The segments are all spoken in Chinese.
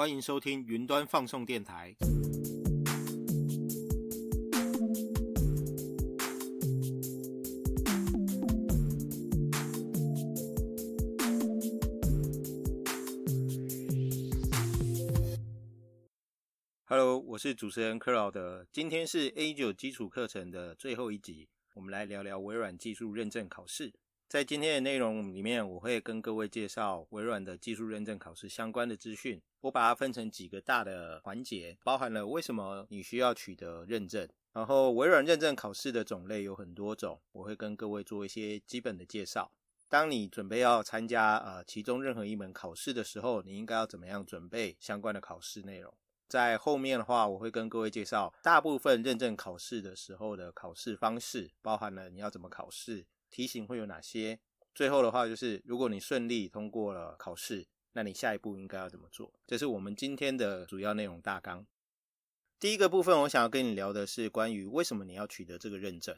欢迎收听云端放送电台。Hello，我是主持人克劳德。今天是 A 九基础课程的最后一集，我们来聊聊微软技术认证考试。在今天的内容里面，我会跟各位介绍微软的技术认证考试相关的资讯。我把它分成几个大的环节，包含了为什么你需要取得认证，然后微软认证考试的种类有很多种，我会跟各位做一些基本的介绍。当你准备要参加呃其中任何一门考试的时候，你应该要怎么样准备相关的考试内容？在后面的话，我会跟各位介绍大部分认证考试的时候的考试方式，包含了你要怎么考试，题型会有哪些。最后的话就是，如果你顺利通过了考试，那你下一步应该要怎么做？这是我们今天的主要内容大纲。第一个部分，我想要跟你聊的是关于为什么你要取得这个认证。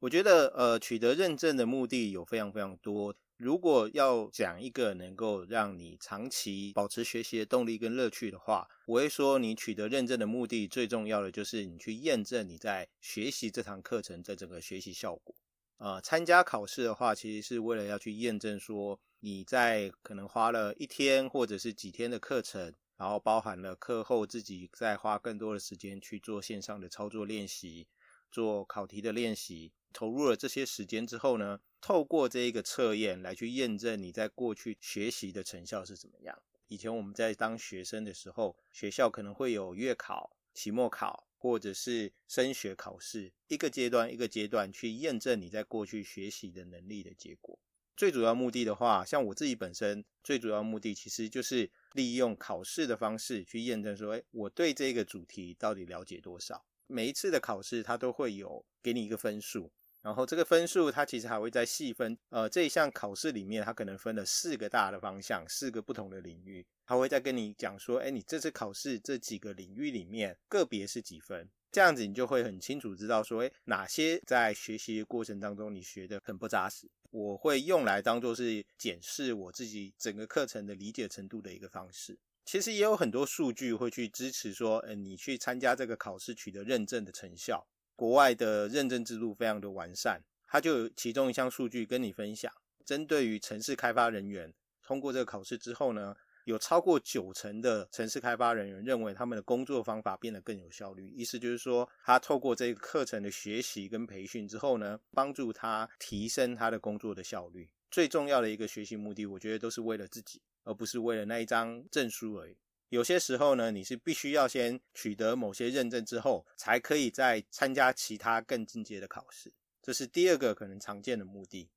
我觉得，呃，取得认证的目的有非常非常多。如果要讲一个能够让你长期保持学习的动力跟乐趣的话，我会说，你取得认证的目的最重要的就是你去验证你在学习这堂课程的整个学习效果。呃，参加考试的话，其实是为了要去验证说你在可能花了一天或者是几天的课程，然后包含了课后自己再花更多的时间去做线上的操作练习，做考题的练习。投入了这些时间之后呢，透过这一个测验来去验证你在过去学习的成效是怎么样。以前我们在当学生的时候，学校可能会有月考、期末考，或者是升学考试，一个阶段一个阶段去验证你在过去学习的能力的结果。最主要目的的话，像我自己本身，最主要目的其实就是利用考试的方式去验证说，哎，我对这个主题到底了解多少。每一次的考试，它都会有给你一个分数。然后这个分数，它其实还会再细分。呃，这一项考试里面，它可能分了四个大的方向，四个不同的领域。它会再跟你讲说，哎，你这次考试这几个领域里面，个别是几分？这样子你就会很清楚知道说，哎，哪些在学习过程当中你学的很不扎实。我会用来当做是检视我自己整个课程的理解程度的一个方式。其实也有很多数据会去支持说，呃，你去参加这个考试取得认证的成效。国外的认证制度非常的完善，它就有其中一项数据跟你分享，针对于城市开发人员通过这个考试之后呢，有超过九成的城市开发人员认为他们的工作方法变得更有效率。意思就是说，他透过这个课程的学习跟培训之后呢，帮助他提升他的工作的效率。最重要的一个学习目的，我觉得都是为了自己，而不是为了那一张证书而已。有些时候呢，你是必须要先取得某些认证之后，才可以再参加其他更进阶的考试。这是第二个可能常见的目的。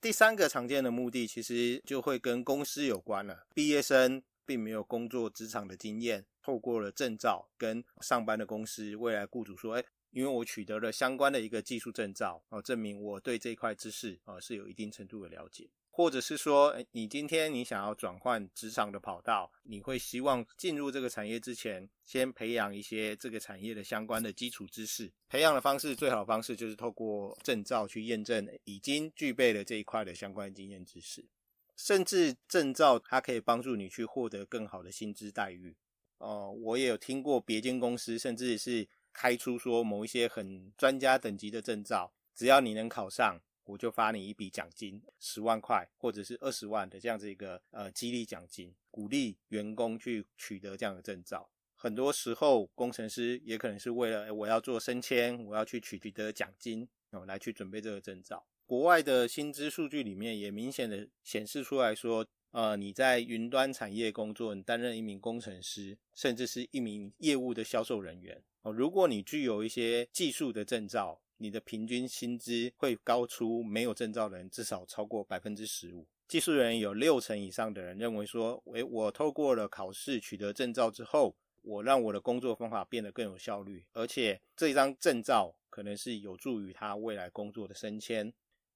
第三个常见的目的，其实就会跟公司有关了。毕业生并没有工作职场的经验，透过了证照跟上班的公司，未来雇主说：“哎，因为我取得了相关的一个技术证照，哦，证明我对这块知识啊是有一定程度的了解。”或者是说，你今天你想要转换职场的跑道，你会希望进入这个产业之前，先培养一些这个产业的相关的基础知识。培养的方式，最好的方式就是透过证照去验证已经具备了这一块的相关经验知识。甚至证照它可以帮助你去获得更好的薪资待遇。哦，我也有听过别间公司甚至是开出说某一些很专家等级的证照，只要你能考上。我就发你一笔奖金，十万块或者是二十万的这样子一个呃激励奖金，鼓励员工去取得这样的证照。很多时候，工程师也可能是为了我要做升迁，我要去取得奖金哦，来去准备这个证照。国外的薪资数据里面也明显的显示出来说，呃，你在云端产业工作，你担任一名工程师，甚至是一名业务的销售人员哦，如果你具有一些技术的证照。你的平均薪资会高出没有证照的人至少超过百分之十五。技术人员有六成以上的人认为说，诶，我透过了考试取得证照之后，我让我的工作方法变得更有效率，而且这张证照可能是有助于他未来工作的升迁。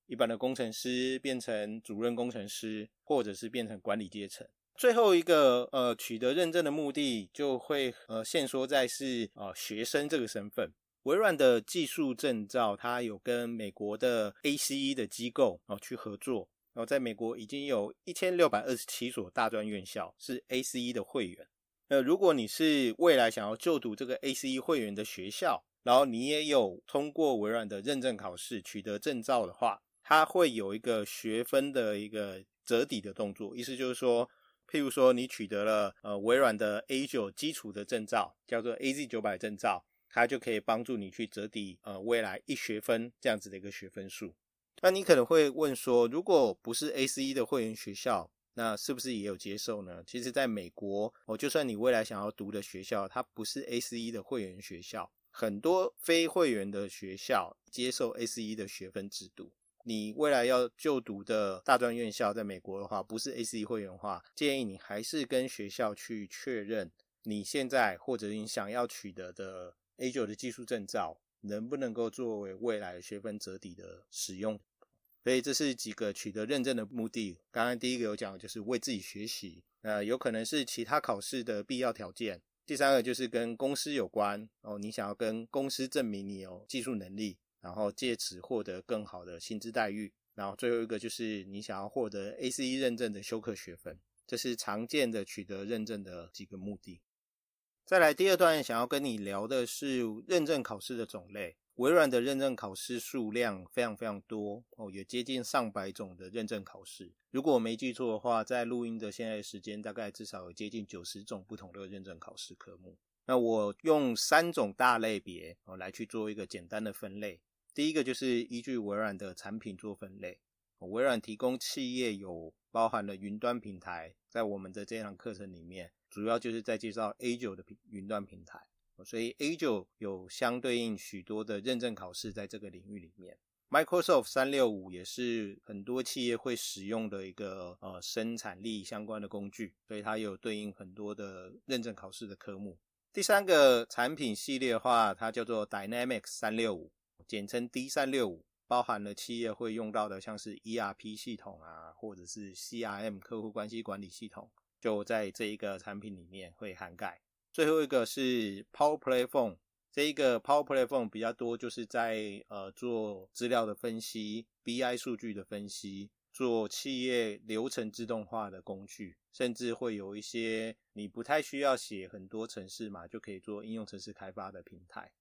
一般的工程师变成主任工程师，或者是变成管理阶层。最后一个呃取得认证的目的就会呃限缩在是呃学生这个身份。微软的技术证照，它有跟美国的 ACE 的机构哦去合作，然后在美国已经有一千六百二十七所大专院校是 ACE 的会员。那如果你是未来想要就读这个 ACE 会员的学校，然后你也有通过微软的认证考试取得证照的话，它会有一个学分的一个折抵的动作。意思就是说，譬如说你取得了呃微软的 A 九基础的证照，叫做 AZ 九百证照，它就可以帮助你去折抵呃未来一学分这样子的一个学分数。那你可能会问说，如果不是 ACE 的会员学校，那是不是也有接受呢？其实，在美国，哦，就算你未来想要读的学校，它不是 ACE 的会员学校。很多非会员的学校接受 ACE 的学分制度。你未来要就读的大专院校，在美国的话，不是 ACE 会员的话，建议你还是跟学校去确认，你现在或者你想要取得的 A9 的技术证照，能不能够作为未来学分折抵的使用。所以这是几个取得认证的目的。刚刚第一个有讲，就是为自己学习，呃，有可能是其他考试的必要条件。第三个就是跟公司有关哦，你想要跟公司证明你有技术能力，然后借此获得更好的薪资待遇。然后最后一个就是你想要获得 ACE 认证的修课学分，这是常见的取得认证的几个目的。再来第二段想要跟你聊的是认证考试的种类。微软的认证考试数量非常非常多哦，有接近上百种的认证考试。如果我没记错的话，在录音的现在时间，大概至少有接近九十种不同的认证考试科目。那我用三种大类别哦来去做一个简单的分类。第一个就是依据微软的产品做分类。微软提供企业有包含了云端平台，在我们的这堂课程里面，主要就是在介绍 A 九的云端平台。所以 A 九有相对应许多的认证考试在这个领域里面，Microsoft 三六五也是很多企业会使用的一个呃生产力相关的工具，所以它有对应很多的认证考试的科目。第三个产品系列的话，它叫做 Dynamics 三六五，简称 D 三六五，包含了企业会用到的像是 ERP 系统啊，或者是 CRM 客户关系管理系统，就在这一个产品里面会涵盖。最后一个是 Power Platform，这一个 Power Platform 比较多，就是在呃做资料的分析、BI 数据的分析，做企业流程自动化的工具，甚至会有一些你不太需要写很多程式嘛，就可以做应用程式开发的平台。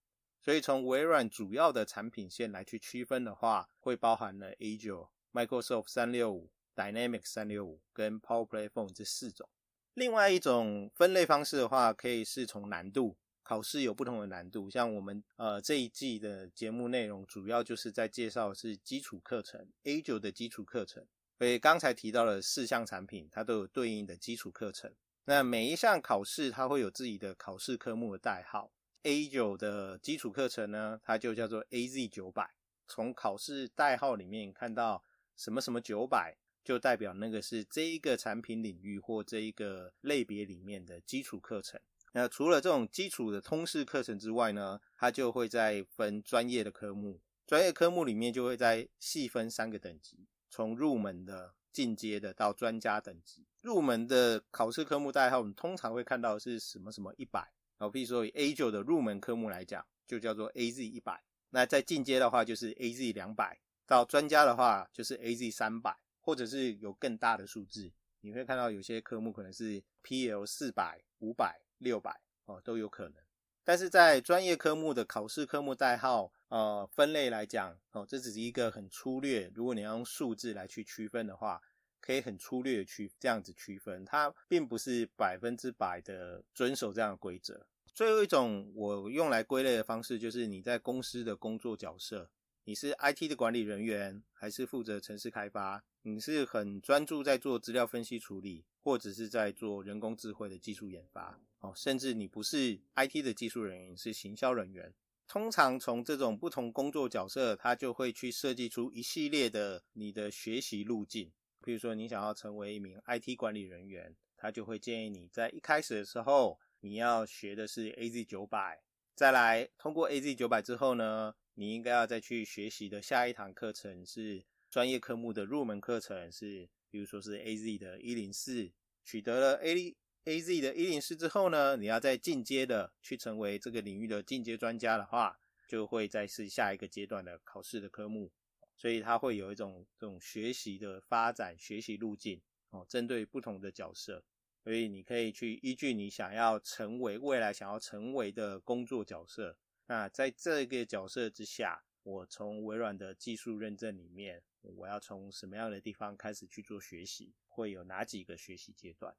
所以从微软主要的产品线来去区分的话，会包含了 Azure、Microsoft 三六五、Dynamic 三六五跟 PowerPlay Phone 这四种。另外一种分类方式的话，可以是从难度考试有不同的难度。像我们呃这一季的节目内容，主要就是在介绍是基础课程 A 九的基础课程。所以刚才提到了四项产品，它都有对应的基础课程。那每一项考试它会有自己的考试科目的代号。A 九的基础课程呢，它就叫做 AZ 九百。从考试代号里面看到什么什么九百。就代表那个是这一个产品领域或这一个类别里面的基础课程。那除了这种基础的通识课程之外呢，它就会再分专业的科目。专业科目里面就会再细分三个等级，从入门的、进阶的到专家等级。入门的考试科目代号，我们通常会看到是什么什么一百。好，比如说以 A 九的入门科目来讲，就叫做 AZ 一百。那在进阶的话，就是 AZ 两百。到专家的话，就是 AZ 三百。或者是有更大的数字，你会看到有些科目可能是 PL 四百、五百、六百哦，都有可能。但是在专业科目的考试科目代号呃分类来讲哦，这只是一个很粗略。如果你要用数字来去区分的话，可以很粗略的区这样子区分，它并不是百分之百的遵守这样的规则。最后一种我用来归类的方式，就是你在公司的工作角色。你是 IT 的管理人员，还是负责城市开发？你是很专注在做资料分析处理，或者是在做人工智慧的技术研发？哦，甚至你不是 IT 的技术人员，是行销人员。通常从这种不同工作角色，他就会去设计出一系列的你的学习路径。比如说，你想要成为一名 IT 管理人员，他就会建议你在一开始的时候，你要学的是 AZ 九百，再来通过 AZ 九百之后呢？你应该要再去学习的下一堂课程是专业科目的入门课程，是比如说是 A Z 的一零四，取得了 A A Z 的一零四之后呢，你要再进阶的去成为这个领域的进阶专家的话，就会再是下一个阶段的考试的科目，所以它会有一种这种学习的发展学习路径哦，针对不同的角色。所以你可以去依据你想要成为未来想要成为的工作角色。那在这个角色之下，我从微软的技术认证里面，我要从什么样的地方开始去做学习？会有哪几个学习阶段？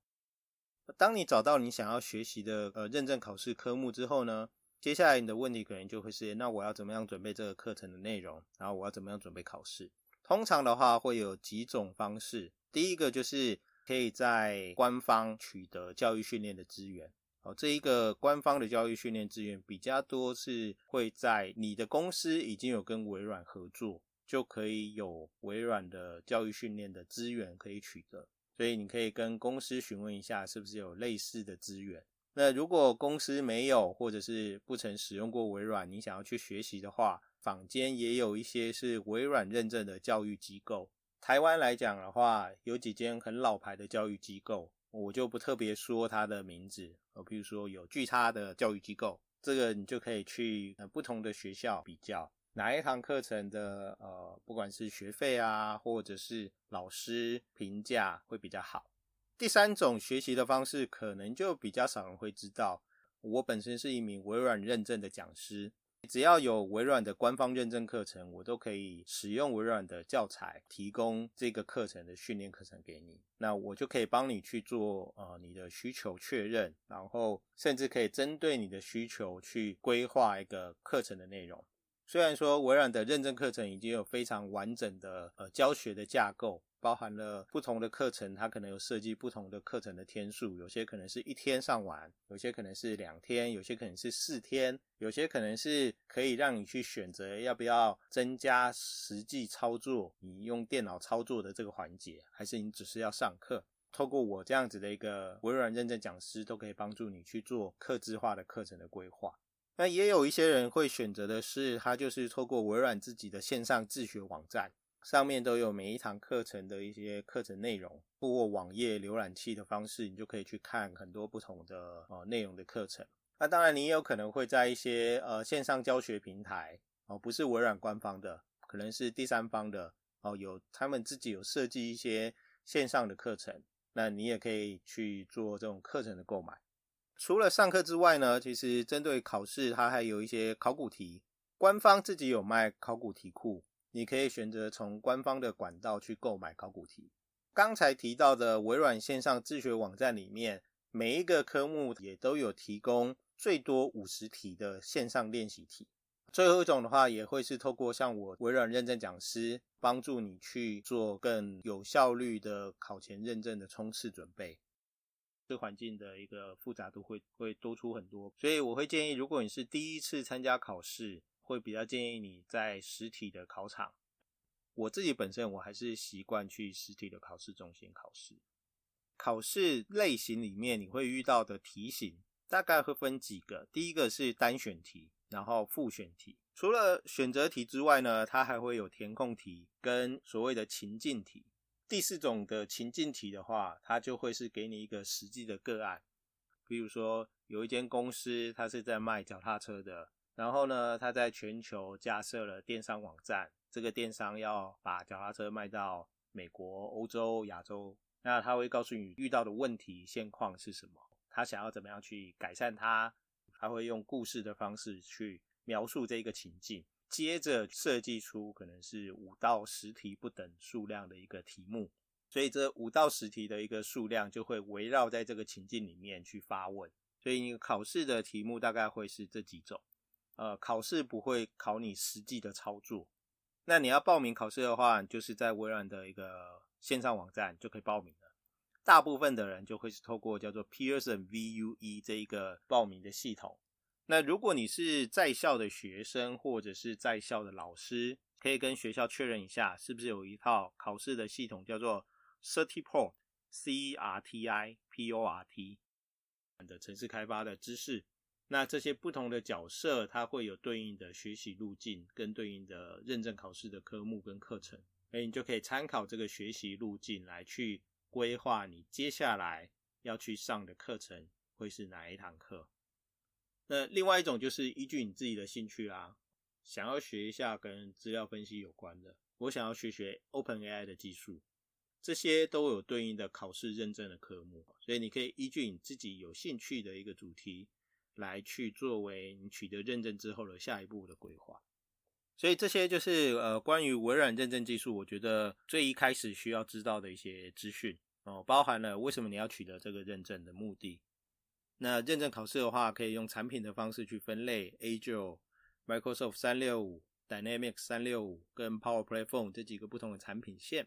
当你找到你想要学习的呃认证考试科目之后呢，接下来你的问题可能就会是：那我要怎么样准备这个课程的内容？然后我要怎么样准备考试？通常的话会有几种方式。第一个就是可以在官方取得教育训练的资源。哦，这一个官方的教育训练资源比较多是会在你的公司已经有跟微软合作，就可以有微软的教育训练的资源可以取得。所以你可以跟公司询问一下，是不是有类似的资源。那如果公司没有，或者是不曾使用过微软，你想要去学习的话，坊间也有一些是微软认证的教育机构。台湾来讲的话，有几间很老牌的教育机构，我就不特别说它的名字。呃，比如说有巨差的教育机构，这个你就可以去呃不同的学校比较。哪一堂课程的呃，不管是学费啊，或者是老师评价会比较好。第三种学习的方式，可能就比较少人会知道。我本身是一名微软认证的讲师，只要有微软的官方认证课程，我都可以使用微软的教材，提供这个课程的训练课程给你。那我就可以帮你去做呃你的需求确认，然后甚至可以针对你的需求去规划一个课程的内容。虽然说微软的认证课程已经有非常完整的呃教学的架构，包含了不同的课程，它可能有设计不同的课程的天数，有些可能是一天上完，有些可能是两天，有些可能是四天，有些可能是可以让你去选择要不要增加实际操作，你用电脑操作的这个环节，还是你只是要上课。透过我这样子的一个微软认证讲师，都可以帮助你去做客制化的课程的规划。那也有一些人会选择的是，他就是透过微软自己的线上自学网站，上面都有每一堂课程的一些课程内容，通过网页浏览器的方式，你就可以去看很多不同的呃内容的课程。那当然，你也有可能会在一些呃线上教学平台哦，不是微软官方的，可能是第三方的哦，有他们自己有设计一些线上的课程，那你也可以去做这种课程的购买。除了上课之外呢，其实针对考试，它还有一些考古题。官方自己有卖考古题库，你可以选择从官方的管道去购买考古题。刚才提到的微软线上自学网站里面，每一个科目也都有提供最多五十题的线上练习题。最后一种的话，也会是透过像我微软认证讲师，帮助你去做更有效率的考前认证的冲刺准备。这环境的一个复杂度会会多出很多，所以我会建议，如果你是第一次参加考试，会比较建议你在实体的考场。我自己本身我还是习惯去实体的考试中心考试。考试类型里面你会遇到的题型大概会分几个，第一个是单选题，然后复选题。除了选择题之外呢，它还会有填空题跟所谓的情境题。第四种的情境题的话，它就会是给你一个实际的个案，比如说有一间公司，它是在卖脚踏车的，然后呢，他在全球架设了电商网站，这个电商要把脚踏车卖到美国、欧洲、亚洲，那他会告诉你遇到的问题现况是什么，他想要怎么样去改善它，他会用故事的方式去描述这个情境。接着设计出可能是五到十题不等数量的一个题目，所以这五到十题的一个数量就会围绕在这个情境里面去发问。所以你考试的题目大概会是这几种。呃，考试不会考你实际的操作。那你要报名考试的话，就是在微软的一个线上网站就可以报名了。大部分的人就会是透过叫做 Pearson VUE 这一个报名的系统。那如果你是在校的学生或者是在校的老师，可以跟学校确认一下，是不是有一套考试的系统叫做 Certiport，C R T I P O R T 的城市开发的知识。那这些不同的角色，它会有对应的学习路径跟对应的认证考试的科目跟课程，所以你就可以参考这个学习路径来去规划你接下来要去上的课程会是哪一堂课。那另外一种就是依据你自己的兴趣啦，想要学一下跟资料分析有关的，我想要学学 OpenAI 的技术，这些都有对应的考试认证的科目，所以你可以依据你自己有兴趣的一个主题来去作为你取得认证之后的下一步的规划。所以这些就是呃关于微软认证技术，我觉得最一开始需要知道的一些资讯哦，包含了为什么你要取得这个认证的目的。那认证考试的话，可以用产品的方式去分类，Azure、Microsoft 三六五、Dynamics 三六五跟 Power Platform 这几个不同的产品线，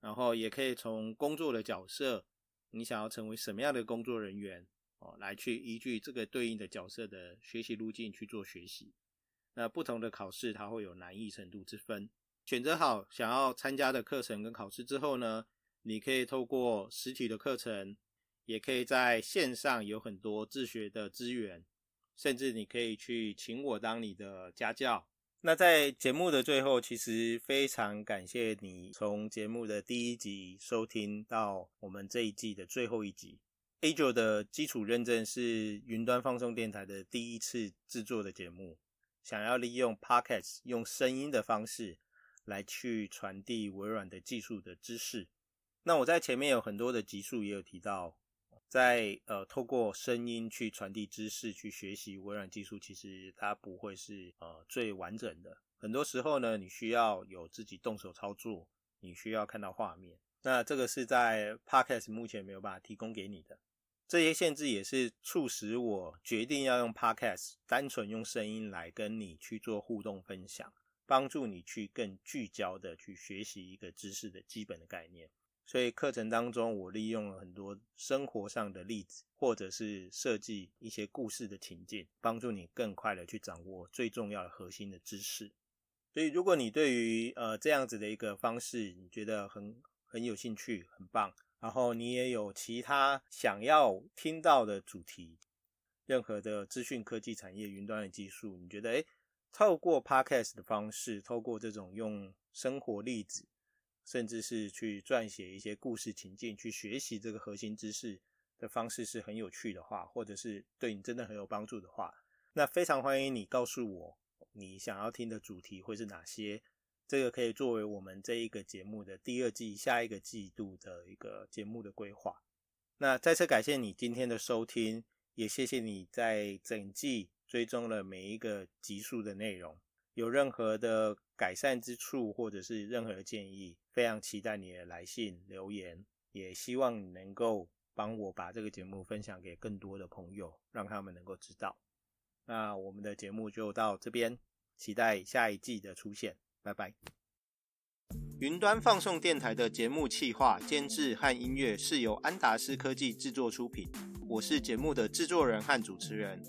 然后也可以从工作的角色，你想要成为什么样的工作人员哦，来去依据这个对应的角色的学习路径去做学习。那不同的考试，它会有难易程度之分。选择好想要参加的课程跟考试之后呢，你可以透过实体的课程，也可以在线上有很多自学的资源，甚至你可以去请我当你的家教。那在节目的最后，其实非常感谢你从节目的第一集收听到我们这一季的最后一集。A 九的基础认证是云端放送电台的第一次制作的节目。想要利用 Podcast 用声音的方式来去传递微软的技术的知识。那我在前面有很多的集数也有提到，在呃透过声音去传递知识、去学习微软技术，其实它不会是呃最完整的。很多时候呢，你需要有自己动手操作，你需要看到画面。那这个是在 Podcast 目前没有办法提供给你的。这些限制也是促使我决定要用 Podcast，单纯用声音来跟你去做互动分享，帮助你去更聚焦的去学习一个知识的基本的概念。所以课程当中，我利用了很多生活上的例子，或者是设计一些故事的情境，帮助你更快的去掌握最重要的核心的知识。所以，如果你对于呃这样子的一个方式，你觉得很很有兴趣，很棒。然后你也有其他想要听到的主题，任何的资讯科技产业、云端的技术，你觉得诶，透过 podcast 的方式，透过这种用生活例子，甚至是去撰写一些故事情境，去学习这个核心知识的方式是很有趣的话，或者是对你真的很有帮助的话，那非常欢迎你告诉我你想要听的主题会是哪些。这个可以作为我们这一个节目的第二季、下一个季度的一个节目的规划。那再次感谢你今天的收听，也谢谢你在整季追踪了每一个集数的内容。有任何的改善之处，或者是任何建议，非常期待你的来信留言。也希望你能够帮我把这个节目分享给更多的朋友，让他们能够知道。那我们的节目就到这边，期待下一季的出现。拜拜。云端放送电台的节目企划、监制和音乐是由安达斯科技制作出品。我是节目的制作人和主持人。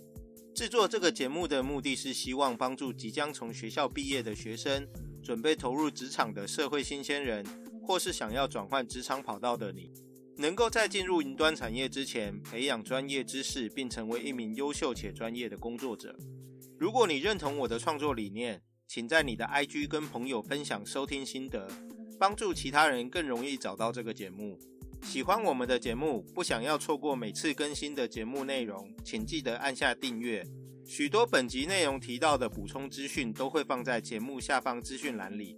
制作这个节目的目的是希望帮助即将从学校毕业的学生，准备投入职场的社会新鲜人，或是想要转换职场跑道的你，能够在进入云端产业之前，培养专业知识，并成为一名优秀且专业的工作者。如果你认同我的创作理念，请在你的 IG 跟朋友分享收听心得，帮助其他人更容易找到这个节目。喜欢我们的节目，不想要错过每次更新的节目内容，请记得按下订阅。许多本集内容提到的补充资讯都会放在节目下方资讯栏里。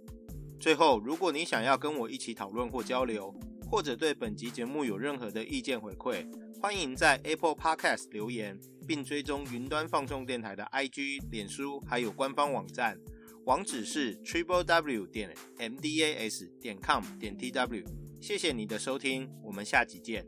最后，如果你想要跟我一起讨论或交流，或者对本集节目有任何的意见回馈，欢迎在 Apple Podcast 留言，并追踪云端放送电台的 IG、脸书还有官方网站。网址是 triple w 点 m d a s 点 com 点 t w，谢谢你的收听，我们下集见。